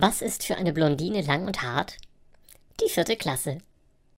Was ist für eine Blondine lang und hart? Die vierte Klasse.